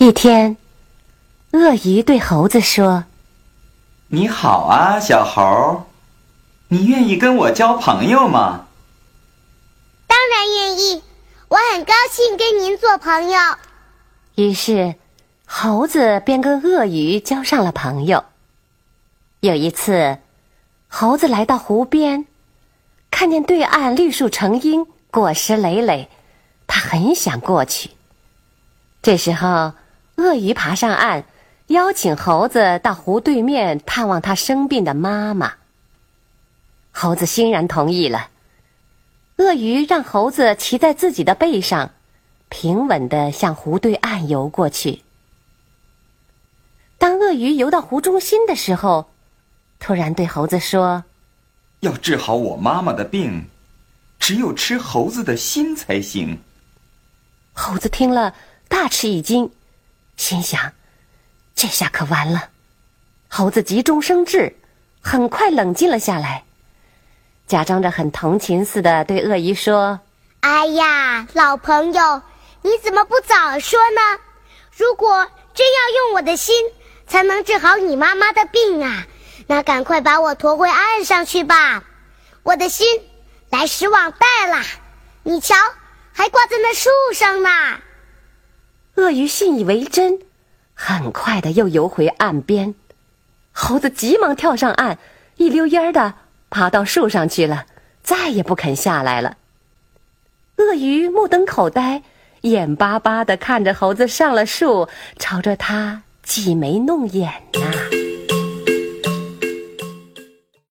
一天，鳄鱼对猴子说：“你好啊，小猴，你愿意跟我交朋友吗？”“当然愿意，我很高兴跟您做朋友。”于是，猴子便跟鳄鱼交上了朋友。有一次，猴子来到湖边，看见对岸绿树成荫，果实累累，他很想过去。这时候，鳄鱼爬上岸，邀请猴子到湖对面探望他生病的妈妈。猴子欣然同意了。鳄鱼让猴子骑在自己的背上，平稳地向湖对岸游过去。当鳄鱼游到湖中心的时候，突然对猴子说：“要治好我妈妈的病，只有吃猴子的心才行。”猴子听了大吃一惊，心想：“这下可完了。”猴子急中生智，很快冷静了下来，假装着很同情似的对鳄鱼说：“哎呀，老朋友，你怎么不早说呢？如果真要用我的心才能治好你妈妈的病啊！”那赶快把我驮回岸上去吧，我的心来时忘带了。你瞧，还挂在那树上呢。鳄鱼信以为真，很快的又游回岸边。猴子急忙跳上岸，一溜烟儿的爬到树上去了，再也不肯下来了。鳄鱼目瞪口呆，眼巴巴的看着猴子上了树，朝着他挤眉弄眼呢。